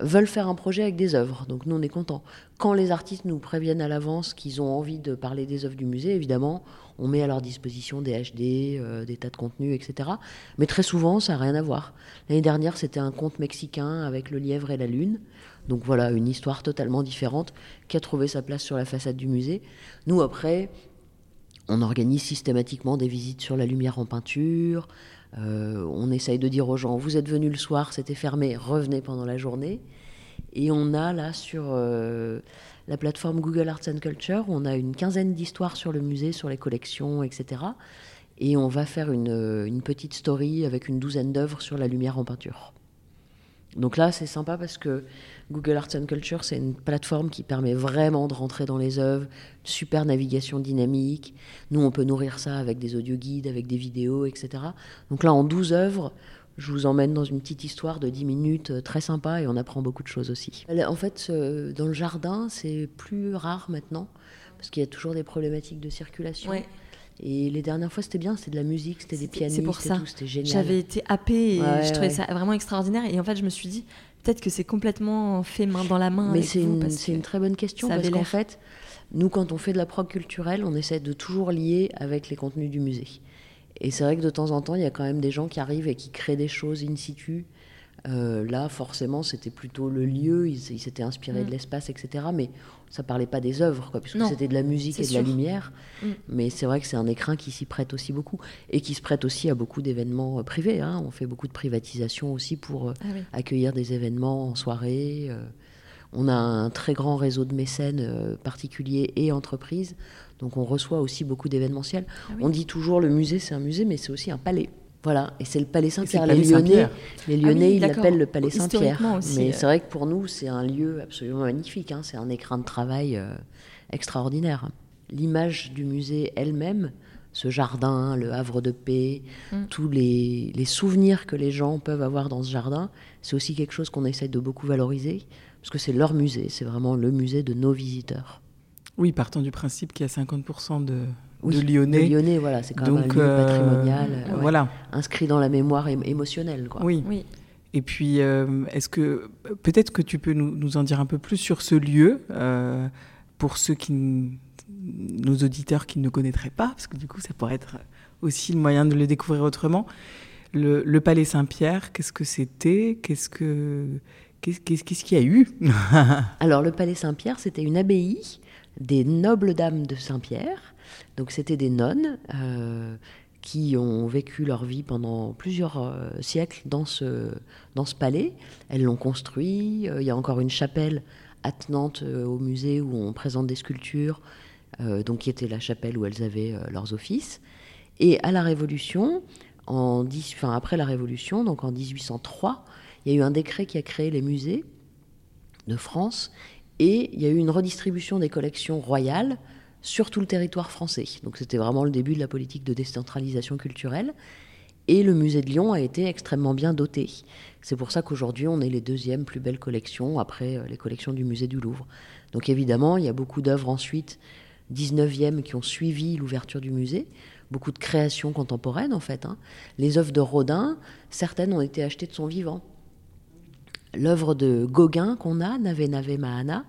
veulent faire un projet avec des œuvres. Donc nous, on est contents. Quand les artistes nous préviennent à l'avance qu'ils ont envie de parler des œuvres du musée, évidemment, on met à leur disposition des HD, euh, des tas de contenus, etc. Mais très souvent, ça n'a rien à voir. L'année dernière, c'était un conte mexicain avec le lièvre et la lune. Donc voilà, une histoire totalement différente qui a trouvé sa place sur la façade du musée. Nous, après, on organise systématiquement des visites sur la lumière en peinture. Euh, on essaye de dire aux gens, vous êtes venus le soir, c'était fermé, revenez pendant la journée. Et on a là sur euh, la plateforme Google Arts and Culture, on a une quinzaine d'histoires sur le musée, sur les collections, etc. Et on va faire une, une petite story avec une douzaine d'œuvres sur la lumière en peinture. Donc là, c'est sympa parce que Google Arts and Culture, c'est une plateforme qui permet vraiment de rentrer dans les œuvres, super navigation dynamique. Nous, on peut nourrir ça avec des audio guides, avec des vidéos, etc. Donc là, en 12 œuvres, je vous emmène dans une petite histoire de 10 minutes, euh, très sympa, et on apprend beaucoup de choses aussi. En fait, dans le jardin, c'est plus rare maintenant, parce qu'il y a toujours des problématiques de circulation. Et les dernières fois, c'était bien, c'était de la musique, c'était des pianistes, c'est pour ça. c'était génial. J'avais été happée et je trouvais ça vraiment extraordinaire. Et en fait, je me suis dit, peut-être que c'est complètement fait main dans la main. Mais c'est une, une, très bonne question parce qu'en fait, nous, quand on fait de la prog culturelle, on essaie de toujours lier avec les contenus du musée. Et c'est vrai que de temps en temps, il y a quand même des gens qui arrivent et qui créent des choses in situ euh, là, forcément, c'était plutôt le lieu, ils s'étaient inspirés de mm. l'espace, etc. Mais ça parlait pas des œuvres, quoi, puisque c'était de la musique et de la lumière. Mm. Mais c'est vrai que c'est un écrin qui s'y prête aussi beaucoup. Et qui se prête aussi à beaucoup d'événements euh, privés. Hein. On fait beaucoup de privatisation aussi pour euh, ah accueillir des événements en soirée. on a un très grand réseau de mécènes particuliers et entreprises. Donc on reçoit aussi beaucoup d'événementiels. Ah on dit toujours le musée, c'est un musée, mais c'est aussi un palais. Voilà, et c'est le Palais Saint-Pierre. Les Lyonnais, les Lyonnais ils l'appellent le Palais Saint-Pierre. Mais euh. c'est vrai que pour nous, c'est un lieu absolument magnifique. Hein. C'est un écran de travail euh, extraordinaire. L'image du musée elle-même, ce jardin, le havre de paix, mm. tous les, les, souvenirs que les gens peuvent avoir dans ce jardin, c'est aussi quelque chose qu'on essaie de beaucoup valoriser, parce que c'est leur musée, c'est vraiment le musée de nos visiteurs. Oui, partant du principe qu'il y a 50% de, de Lyonnais. Lyonnais, voilà, c'est quand même un lieu euh, patrimonial, euh, voilà. inscrit dans la mémoire émotionnelle. Quoi. Oui. oui. Et puis, euh, est-ce que peut-être que tu peux nous, en dire un peu plus sur ce lieu pour ceux qui, nos auditeurs qui ne connaîtraient pas, parce que du coup, ça pourrait être aussi le moyen de le découvrir autrement. Le, Palais Saint-Pierre, qu'est-ce que c'était? Qu'est-ce que qu'est-ce qu'il y a eu? *laughs* Alors, le Palais Saint-Pierre, c'était une abbaye des nobles dames de Saint-Pierre donc c'était des nonnes euh, qui ont vécu leur vie pendant plusieurs euh, siècles dans ce, dans ce palais. Elles l'ont construit. Euh, il y a encore une chapelle attenante au musée où on présente des sculptures, donc qui était la chapelle où elles avaient leurs offices. Et à la Révolution, en enfin, après la Révolution, donc en 1803, il y a eu un décret qui a créé les musées de France et il y a eu une redistribution des collections royales sur tout le territoire français. Donc c'était vraiment le début de la politique de décentralisation culturelle. Et le musée de Lyon a été extrêmement bien doté. C'est pour ça qu'aujourd'hui, on est les deuxièmes plus belles collections après euh, les collections du musée du Louvre. Donc évidemment, il y a beaucoup d'œuvres ensuite, 19e, qui ont suivi l'ouverture du musée. Beaucoup de créations contemporaines, en fait. Hein. Les œuvres de Rodin, certaines ont été achetées de son vivant. L'œuvre de Gauguin qu'on a, Nave Nave Mahana,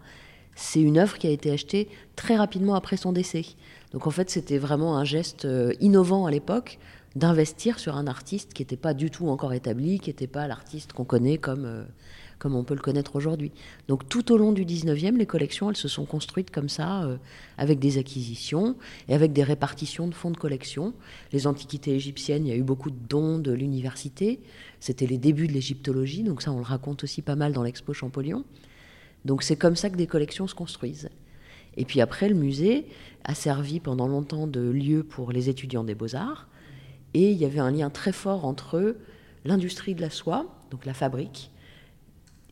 c'est une œuvre qui a été achetée très rapidement après son décès. Donc en fait, c'était vraiment un geste euh, innovant à l'époque d'investir sur un artiste qui n'était pas du tout encore établi, qui n'était pas l'artiste qu'on connaît comme, euh, comme on peut le connaître aujourd'hui. Donc tout au long du 19e, les collections, elles se sont construites comme ça, euh, avec des acquisitions et avec des répartitions de fonds de collection. Les antiquités égyptiennes, il y a eu beaucoup de dons de l'université. C'était les débuts de l'égyptologie, donc ça on le raconte aussi pas mal dans l'expo Champollion. Donc c'est comme ça que des collections se construisent. Et puis après, le musée a servi pendant longtemps de lieu pour les étudiants des beaux-arts. Et il y avait un lien très fort entre l'industrie de la soie, donc la fabrique,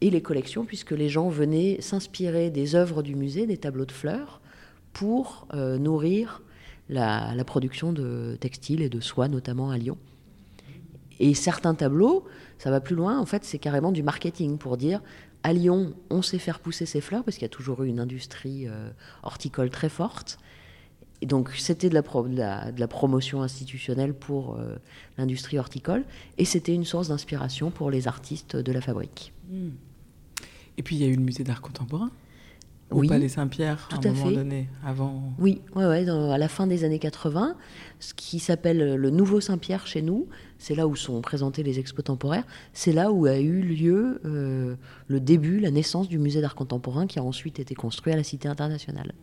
et les collections, puisque les gens venaient s'inspirer des œuvres du musée, des tableaux de fleurs, pour euh, nourrir la, production de textiles et de soie, notamment à Lyon. Et certains tableaux, ça va plus loin, en fait, c'est carrément du marketing pour dire à Lyon, on sait faire pousser ses fleurs parce qu'il y a toujours eu une industrie euh, horticole très forte. Et donc c'était de la, de, la, promotion institutionnelle pour euh, l'industrie horticole et c'était une source d'inspiration pour les artistes de la fabrique. Hmm. Et puis il y a eu le musée d'art contemporain au Palais Saint-Pierre à un moment donné, avant. Oui, ouais, ouais, à la fin des années 80, ce qui s'appelle le Nouveau Saint-Pierre chez nous, c'est là où sont présentés les expos temporaires, c'est là où a eu lieu euh, le début, la naissance du musée d'art contemporain qui a ensuite été construit à la Cité internationale.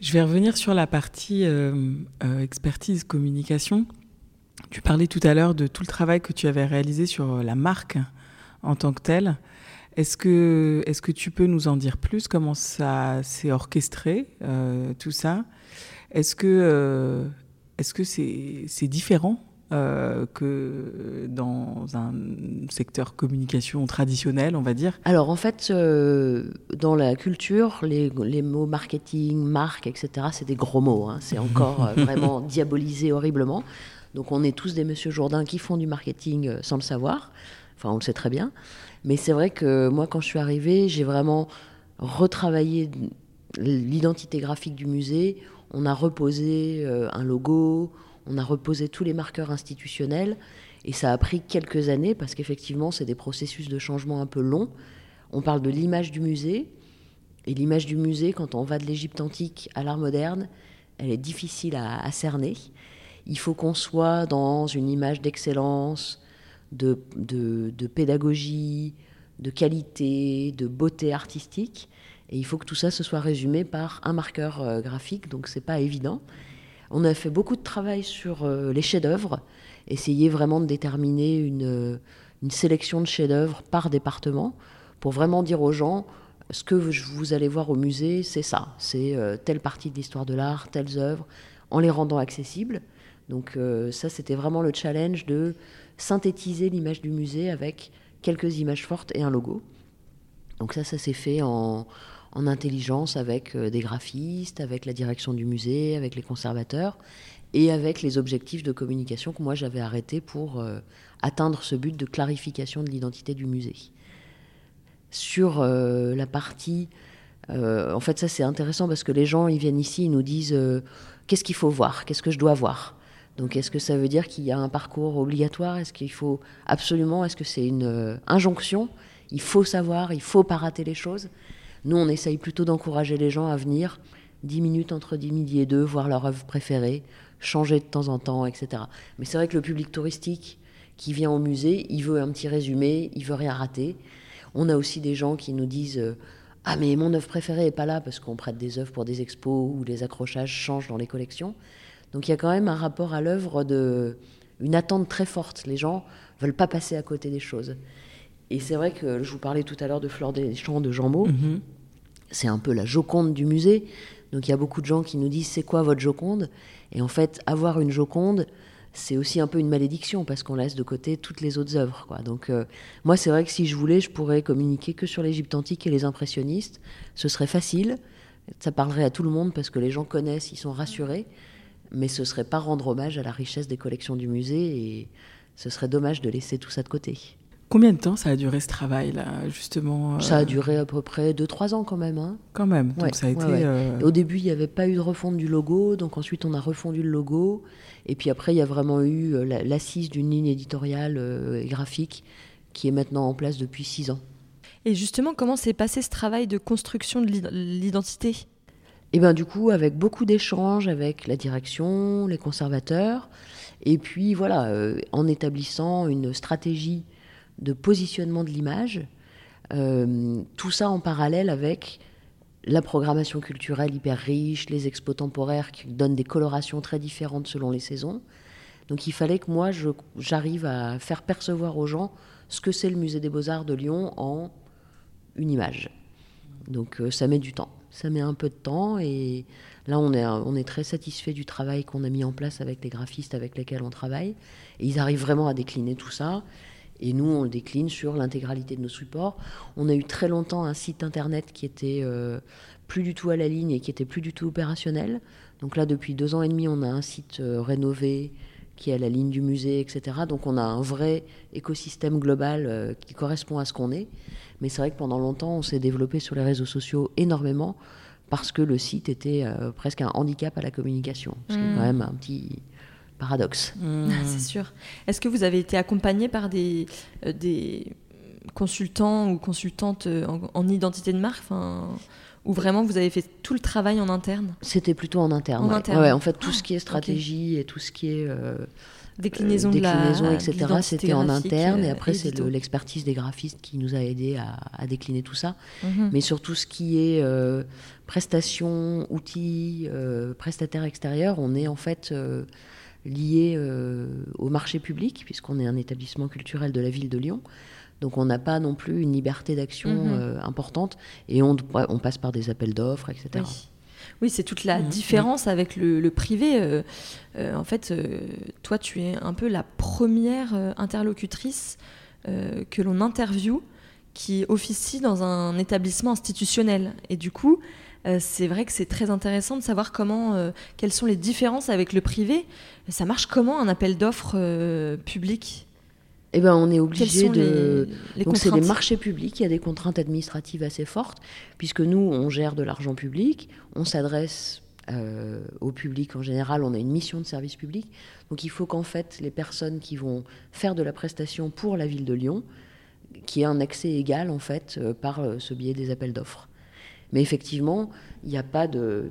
Je vais revenir sur la partie euh, euh, expertise communication. Tu parlais tout à l'heure de tout le travail que tu avais réalisé sur la marque en tant que telle. Est-ce que, est que tu peux nous en dire plus Comment ça s'est orchestré, euh, tout ça? Est-ce que euh, est-ce que c'est différent euh, que dans un secteur communication traditionnel, on va dire? Alors en fait, dans la culture, les, les, mots marketing, marque, etc., c'est des gros mots. Hein. C'est encore *laughs* vraiment diabolisé horriblement. Donc on est tous des Monsieur Jourdain qui font du marketing sans le savoir. Enfin, on le sait très bien. Mais c'est vrai que moi, quand je suis arrivée, j'ai vraiment retravaillé l'identité graphique du musée. On a reposé euh, un logo, on a reposé tous les marqueurs institutionnels. Et ça a pris quelques années parce qu'effectivement, c'est des processus de changement un peu longs. On parle de l'image du musée. Et l'image du musée, quand on va de l'Égypte antique à l'art moderne, elle est difficile à cerner. Il faut qu'on soit dans une image d'excellence, de, pédagogie, de qualité, de beauté artistique. Et il faut que tout ça se soit résumé par un marqueur euh, graphique, donc c'est pas évident. On a fait beaucoup de travail sur euh, les chefs-d'œuvre, essayer vraiment de déterminer une, sélection de chefs-d'œuvre par département, pour vraiment dire aux gens ce que vous allez voir au musée, c'est ça, c'est euh, telle partie de l'histoire de l'art, telles œuvres, en les rendant accessibles. Donc ça, c'était vraiment le challenge de synthétiser l'image du musée avec quelques images fortes et un logo. Donc ça, ça s'est fait en, intelligence avec euh, des graphistes, avec la direction du musée, avec les conservateurs et avec les objectifs de communication que moi j'avais arrêtés pour euh, atteindre ce but de clarification de l'identité du musée. Sur euh, la partie, en fait ça c'est intéressant parce que les gens ils viennent ici, ils nous disent qu'est-ce qu'il faut voir, qu'est-ce que je dois voir? Donc est-ce que ça veut dire qu'il y a un parcours obligatoire? Est-ce qu'il faut absolument Est-ce que c'est une euh, injonction? Il faut savoir, il faut pas rater les choses. Nous, on essaye plutôt d'encourager les gens à venir 10 minutes entre 10 midi et 2, voir leur œuvre préférée, changer de temps en temps, etc. Mais c'est vrai que le public touristique qui vient au musée, il veut un petit résumé, il veut rien rater. On a aussi des gens qui nous disent euh, Ah, mais mon œuvre préférée n'est pas là parce qu'on prête des œuvres pour des expos ou les accrochages changent dans les collections. Donc il y a quand même un rapport à l'œuvre de une attente très forte. Les gens veulent pas passer à côté des choses. Et c'est vrai que je vous parlais tout à l'heure de Fleur des Champs de Jean Maud. Mhm. C'est un peu la Joconde du musée. Donc il y a beaucoup de gens qui nous disent c'est quoi votre Joconde? Et en fait, avoir une Joconde, c'est aussi un peu une malédiction parce qu'on laisse de côté toutes les autres œuvres. Quoi. Donc euh, moi, c'est vrai que si je voulais, je pourrais communiquer que sur l'Égypte antique et les impressionnistes. Ce serait facile. Ça parlerait à tout le monde parce que les gens connaissent, ils sont rassurés mais ce serait pas rendre hommage à la richesse des collections du musée et ce serait dommage de laisser tout ça de côté. Combien de temps ça a duré ce travail-là, justement euh Ça a duré à peu près 2-3 ans quand même. Hein. Quand même, donc ça a été... Euh, au début, il n'y avait pas eu de refonte du logo, donc ensuite on a refondu le logo, et puis après, il y a vraiment eu euh, l'assise d'une ligne éditoriale et graphique qui est maintenant en place depuis 6 ans. Et justement, comment s'est passé ce travail de construction de l'identité? Et bien du coup, avec beaucoup d'échanges avec la direction, les conservateurs, et puis voilà, euh, en établissant une stratégie de positionnement de l'image, euh, tout ça en parallèle avec la programmation culturelle hyper riche, les expos temporaires qui donnent des colorations très différentes selon les saisons. Donc il fallait que moi, j'arrive à faire percevoir aux gens ce que c'est le musée des beaux-arts de Lyon en une image. Donc euh, ça met du temps, ça met un peu de temps et là on est, on est très satisfait du travail qu'on a mis en place avec les graphistes avec lesquels on travaille et ils arrivent vraiment à décliner tout ça et nous on le décline sur l'intégralité de nos supports. On a eu très longtemps un site internet qui était euh, plus du tout à la ligne et qui était plus du tout opérationnel. Donc là depuis deux ans et demi on a un site euh, rénové qui est à la ligne du musée, etc. Donc on a un vrai écosystème global qui correspond à ce qu'on est. Mais c'est vrai que pendant longtemps, on s'est développé sur les réseaux sociaux énormément parce que le site était euh, presque un handicap à la communication. C'est mmh. quand même un petit paradoxe. Mmh. c'est sûr. Est-ce que vous avez été accompagné par des, euh, des consultants ou consultantes euh, en, identité de marque? Ou vraiment vous avez fait tout le travail en interne C'était plutôt en interne. En, interne. en fait, tout ce qui est stratégie et tout ce qui est déclinaison, de la, etc. C'était en interne et après c'est l'expertise des graphistes qui nous a aidé à, décliner tout ça. Mhm. Mais surtout ce qui est euh, prestations, outils, euh, prestataires extérieurs, on est en fait euh, lié au marché public puisqu'on est un établissement culturel de la ville de Lyon. Donc on n'a pas non plus une liberté d'action mhm. importante et on, on, passe par des appels d'offres, etc. Oui, c'est toute la mmh. différence avec le, privé. Euh, euh, en fait, euh, toi, tu es un peu la première interlocutrice que l'on interviewe qui officie dans un établissement institutionnel. Et du coup, c'est vrai que c'est très intéressant de savoir comment, quelles sont les différences avec le privé. Ça marche comment un appel d'offres public? Eh ben, on est obligé de. Donc, c'est des marchés publics. Il y a des contraintes administratives assez fortes, puisque nous, on gère de l'argent public, on s'adresse euh, au public en général, on a une mission de service public. Donc, il faut qu'en fait, les personnes qui vont faire de la prestation pour la ville de Lyon, qui aient un accès égal, en fait, euh, par euh, ce biais des appels d'offres. Mais effectivement, il n'y a pas de.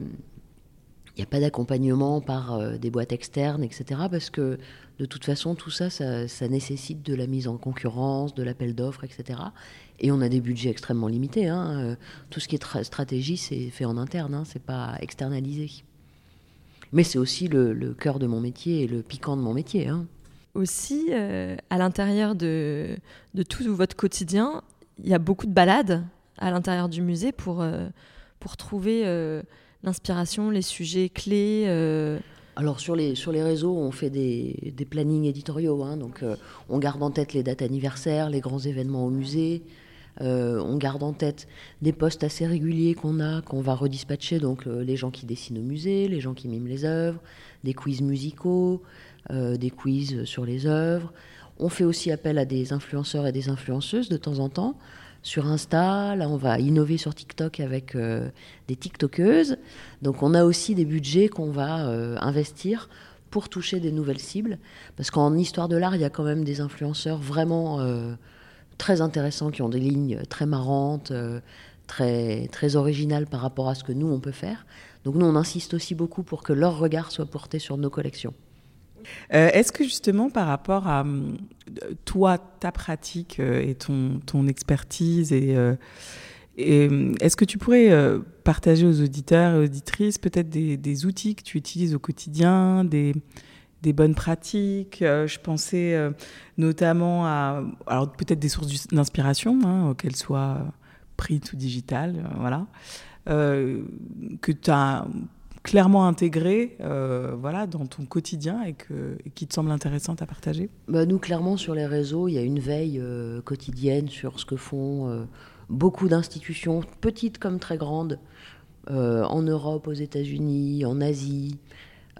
Il n'y a pas d'accompagnement par des boîtes externes, etc. Parce que de toute façon, tout ça, ça, nécessite de la mise en concurrence, de l'appel d'offres, etc. Et on a des budgets extrêmement limités. Hein. Euh, tout ce qui est stratégie, c'est fait en interne, hein. c'est pas externalisé. Mais c'est aussi le, cœur de mon métier et le piquant de mon métier. Hein. Aussi, euh, à l'intérieur de, tout votre quotidien, il y a beaucoup de balades à l'intérieur du musée pour, euh, pour trouver l'inspiration, les sujets clés alors sur les, réseaux, on fait des, plannings éditoriaux, hein. euh, on garde en tête les dates anniversaires, les grands événements au musée, euh, on garde en tête des postes assez réguliers qu'on a, qu'on va redispatcher, donc euh, les gens qui dessinent au musée, les gens qui miment les œuvres, des quiz musicaux, des quiz sur les œuvres. On fait aussi appel à des influenceurs et des influenceuses de temps en temps sur Insta. Là, on va innover sur TikTok avec euh, des TikTokeuses. Donc, on a aussi des budgets qu'on va euh, investir pour toucher des nouvelles cibles. Parce qu'en histoire de l'art, il y a quand même des influenceurs vraiment euh, très intéressants qui ont des lignes très marrantes, très, très originales par rapport à ce que nous, on peut faire. Donc, nous, on insiste aussi beaucoup pour que leur regard soit porté sur nos collections. Euh, est-ce que justement par rapport à euh, toi, ta pratique euh, et ton, expertise, et, est-ce que tu pourrais partager aux auditeurs et auditrices peut-être des, outils que tu utilises au quotidien, des, des bonnes pratiques Je pensais notamment à alors peut-être des sources d'inspiration, hein, qu'elles soient print ou digitales, voilà, que tu as clairement intégré euh, voilà, dans ton quotidien et, qui te semble intéressante à partager bah Nous, clairement, sur les réseaux, il y a une veille euh, quotidienne sur ce que font euh, beaucoup d'institutions, petites comme très grandes, en Europe, aux États-Unis, en Asie,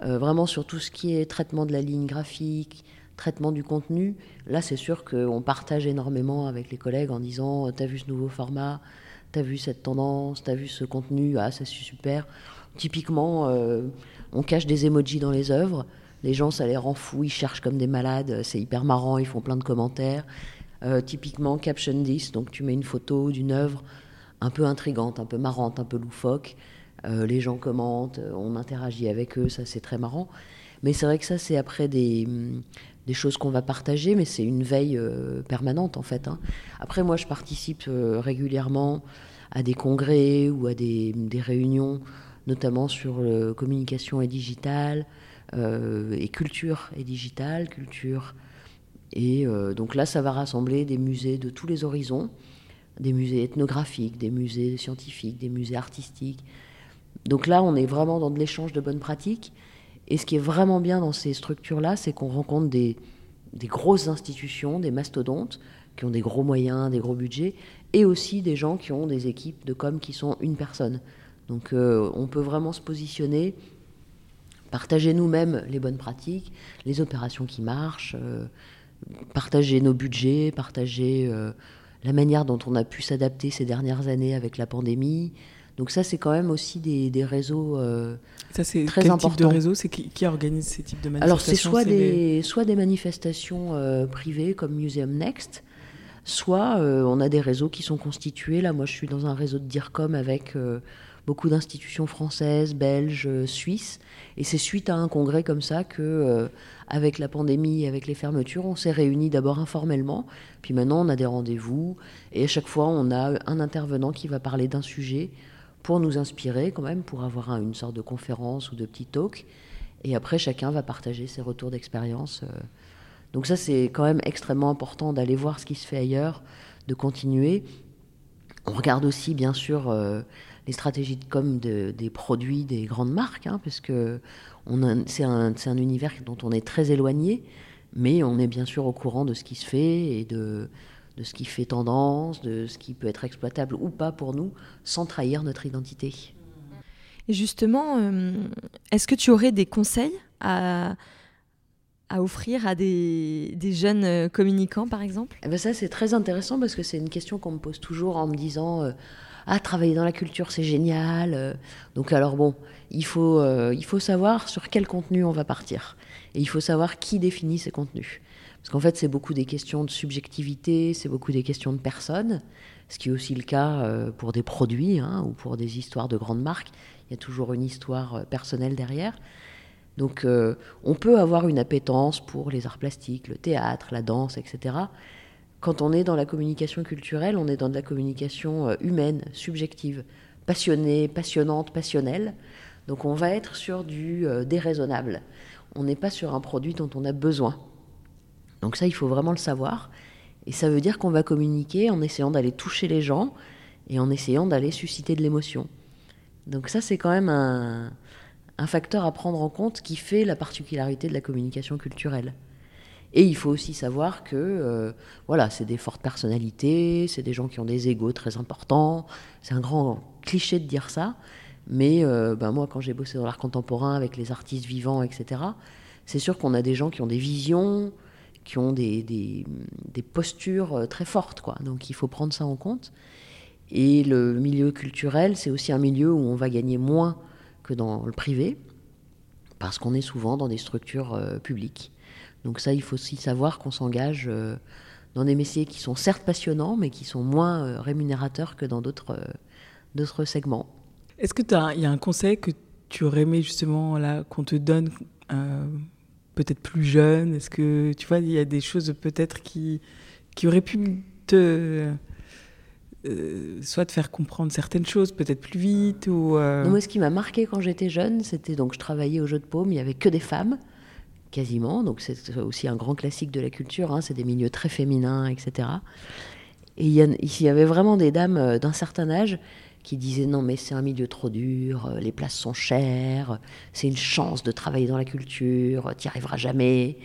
vraiment sur tout ce qui est traitement de la ligne graphique, traitement du contenu. Là, c'est sûr qu'on partage énormément avec les collègues en disant T'as vu ce nouveau format? T'as vu cette tendance? T'as vu ce contenu? Ah, ça c'est super Typiquement, euh, on cache des emojis dans les œuvres. Les gens, ça les rend fous, ils cherchent comme des malades. C'est hyper marrant, ils font plein de commentaires. typiquement caption this, donc tu mets une photo d'une œuvre un peu intrigante, un peu marrante, un peu loufoque. les gens commentent, on interagit avec eux, ça c'est très marrant. Mais c'est vrai que ça, c'est après des, des choses qu'on va partager, mais c'est une veille permanente en fait. Hein. Après, moi, je participe régulièrement à des congrès ou à des réunions, notamment sur communication et digitale, euh, et culture et digitale, culture. Et euh, donc là, ça va rassembler des musées de tous les horizons, des musées ethnographiques, des musées scientifiques, des musées artistiques. Donc là, on est vraiment dans de l'échange de bonnes pratiques. Et ce qui est vraiment bien dans ces structures-là, c'est qu'on rencontre des, des, grosses institutions, des mastodontes, qui ont des gros moyens, des gros budgets, et aussi des gens qui ont des équipes de com qui sont une personne. Donc euh, on peut vraiment se positionner partager nous-mêmes les bonnes pratiques, les opérations qui marchent, euh, partager nos budgets, partager euh, la manière dont on a pu s'adapter ces dernières années avec la pandémie. Donc ça, c'est quand même aussi des, réseaux ça, c'est très quel type de réseau C'est qui, organise ces types de manifestations Alors c'est soit des, soit des manifestations privées comme Museum Next, soit on a des réseaux qui sont constitués. Là, moi, je suis dans un réseau de DIRCOM avec beaucoup d'institutions françaises, belges, suisses. Et c'est suite à un congrès comme ça que, euh, avec la pandémie, avec les fermetures, on s'est réunis d'abord informellement, puis maintenant on a des rendez-vous, et à chaque fois on a un intervenant qui va parler d'un sujet pour nous inspirer quand même, pour avoir une sorte de conférence ou de petit talk. Et après, chacun va partager ses retours d'expérience. Euh. Donc ça, c'est quand même extrêmement important d'aller voir ce qui se fait ailleurs, de continuer. On regarde aussi, bien sûr, euh, les stratégies de com des produits des grandes marques, hein, parce que c'est un, un, univers dont on est très éloigné, mais on est bien sûr au courant de ce qui se fait et de, de ce qui fait tendance, de ce qui peut être exploitable ou pas pour nous, sans trahir notre identité. Et justement, euh, est-ce que tu aurais des conseils à, à offrir à des, des, jeunes euh, communicants, par exemple? Eh ben Ça, c'est très intéressant parce que c'est une question qu'on me pose toujours en me disant euh, ah travailler dans la culture c'est génial. Euh. Donc alors bon, il faut euh, il faut savoir sur quel contenu on va partir et il faut savoir qui définit ces contenus. Parce qu'en fait c'est beaucoup des questions de subjectivité, c'est beaucoup des questions de personnes, ce qui est aussi le cas euh, pour des produits hein, ou pour des histoires de grandes marques. Il y a toujours une histoire personnelle derrière. Donc on peut avoir une appétence pour les arts plastiques, le théâtre, la danse, etc quand on est dans la communication culturelle, on est dans de la communication euh, humaine, subjective, passionnée, passionnante, passionnelle. Donc on va être sur du euh, déraisonnable. On n'est pas sur un produit dont on a besoin. Donc ça, il faut vraiment le savoir. Et ça veut dire qu'on va communiquer en essayant d'aller toucher les gens et en essayant d'aller susciter de l'émotion. Donc ça, c'est quand même un, un facteur à prendre en compte qui fait la particularité de la communication culturelle. Et il faut aussi savoir que euh, voilà, c'est des fortes personnalités, c'est des gens qui ont des égaux très importants. C'est un grand cliché de dire ça, mais euh, ben moi, quand j'ai bossé dans l'art contemporain avec les artistes vivants, etc., c'est sûr qu'on a des gens qui ont des visions, qui ont des, des, postures euh, très fortes, quoi. Donc il faut prendre ça en compte. Et le milieu culturel, c'est aussi un milieu où on va gagner moins que dans le privé, parce qu'on est souvent dans des structures publiques. Donc ça, il faut aussi savoir qu'on s'engage euh, dans des métiers qui sont certes passionnants, mais qui sont moins euh, rémunérateurs que dans d'autres euh, d'autres segments. Est-ce que il y a un conseil que tu aurais aimé justement là qu'on te donne peut-être plus jeune? Est-ce que tu vois il y a des choses peut-être qui qui auraient pu te soit te faire comprendre certaines choses peut-être plus vite ou moi, ce qui m'a marqué quand j'étais jeune, c'était donc je travaillais au jeu de paume, il y avait que des femmes quasiment. Donc c'est aussi un grand classique de la culture. Hein. c'est des milieux très féminins, etc. Et il y, y, avait vraiment des dames euh, d'un certain âge qui disaient non mais c'est un milieu trop dur, euh, les places sont chères, c'est une chance de travailler dans la culture, tu n'y arriveras jamais.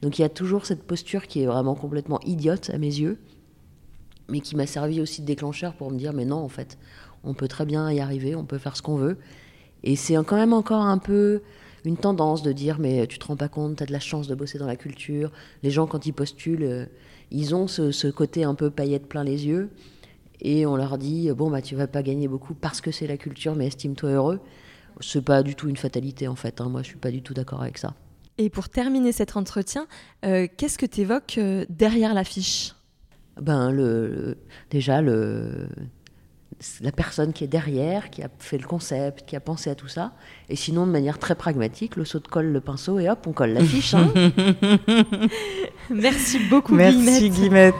Donc il y a toujours cette posture qui est vraiment complètement idiote à mes yeux, mais qui m'a servi aussi de déclencheur pour me dire mais non en fait, on peut très bien y arriver, on peut faire ce qu'on veut. Et c'est quand même encore un peu une tendance de dire mais tu te rends pas compte, tu as de la chance de bosser dans la culture. Les gens quand ils postulent, euh, ils ont ce, côté un peu paillette plein les yeux et on leur dit bon bah tu vas pas gagner beaucoup parce que c'est la culture mais estime-toi heureux. C'est pas du tout une fatalité en fait. Hein. Moi je suis pas du tout d'accord avec ça. Et pour terminer cet entretien, euh, qu'est-ce que tu évoques euh, derrière l'affiche? Ben, le, déjà le, la personne qui est derrière, qui a fait le concept, qui a pensé à tout ça. Et sinon, de manière très pragmatique, le saut de colle, le pinceau, et hop, on colle l'affiche. Hein. *laughs* Merci beaucoup, Merci, Guillemette.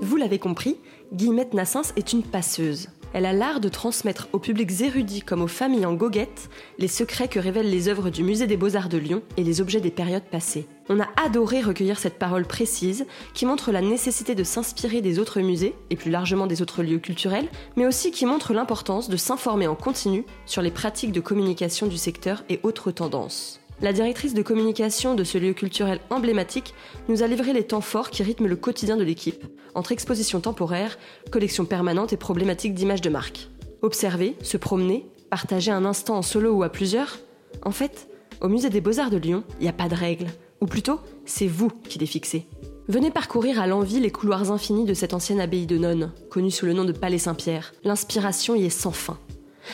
Vous l'avez compris, Guillemette Nassens est une passeuse. Elle a l'art de transmettre aux publics érudits comme aux familles en goguette les secrets que révèlent les œuvres du Musée des Beaux-Arts de Lyon et les objets des périodes passées. On a adoré recueillir cette parole précise qui montre la nécessité de s'inspirer des autres musées et plus largement des autres lieux culturels, mais aussi qui montre l'importance de s'informer en continu sur les pratiques de communication du secteur et autres tendances. La directrice de communication de ce lieu culturel emblématique nous a livré les temps forts qui rythment le quotidien de l'équipe, entre expositions temporaires, collections permanentes et problématiques d'image de marque. Observer, se promener, partager un instant en solo ou à plusieurs En fait, au musée des beaux-arts de Lyon, il n'y a pas de règles. Ou plutôt, c'est vous qui les fixez. Venez parcourir à l'envie les couloirs infinis de cette ancienne abbaye de nonnes, connue sous le nom de Palais Saint-Pierre. L'inspiration y est sans fin.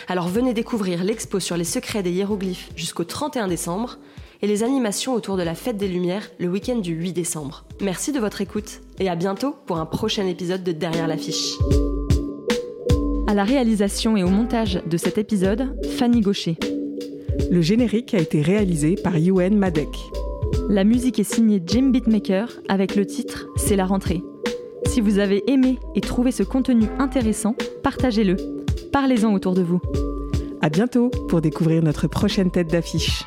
Alors venez découvrir l'expo sur les secrets des hiéroglyphes jusqu'au 31 décembre et les animations autour de la fête des Lumières le week-end du 8 décembre. Merci de votre écoute et à bientôt pour un prochain épisode de Derrière l'affiche. À la réalisation et au montage de cet épisode, Fanny Gaucher. Le générique a été réalisé par Yuen Madek. La musique est signée Jim Beatmaker avec le titre C'est la rentrée. Si vous avez aimé et trouvé ce contenu intéressant, partagez-le. Parlez-en autour de vous. À bientôt pour découvrir notre prochaine tête d'affiche.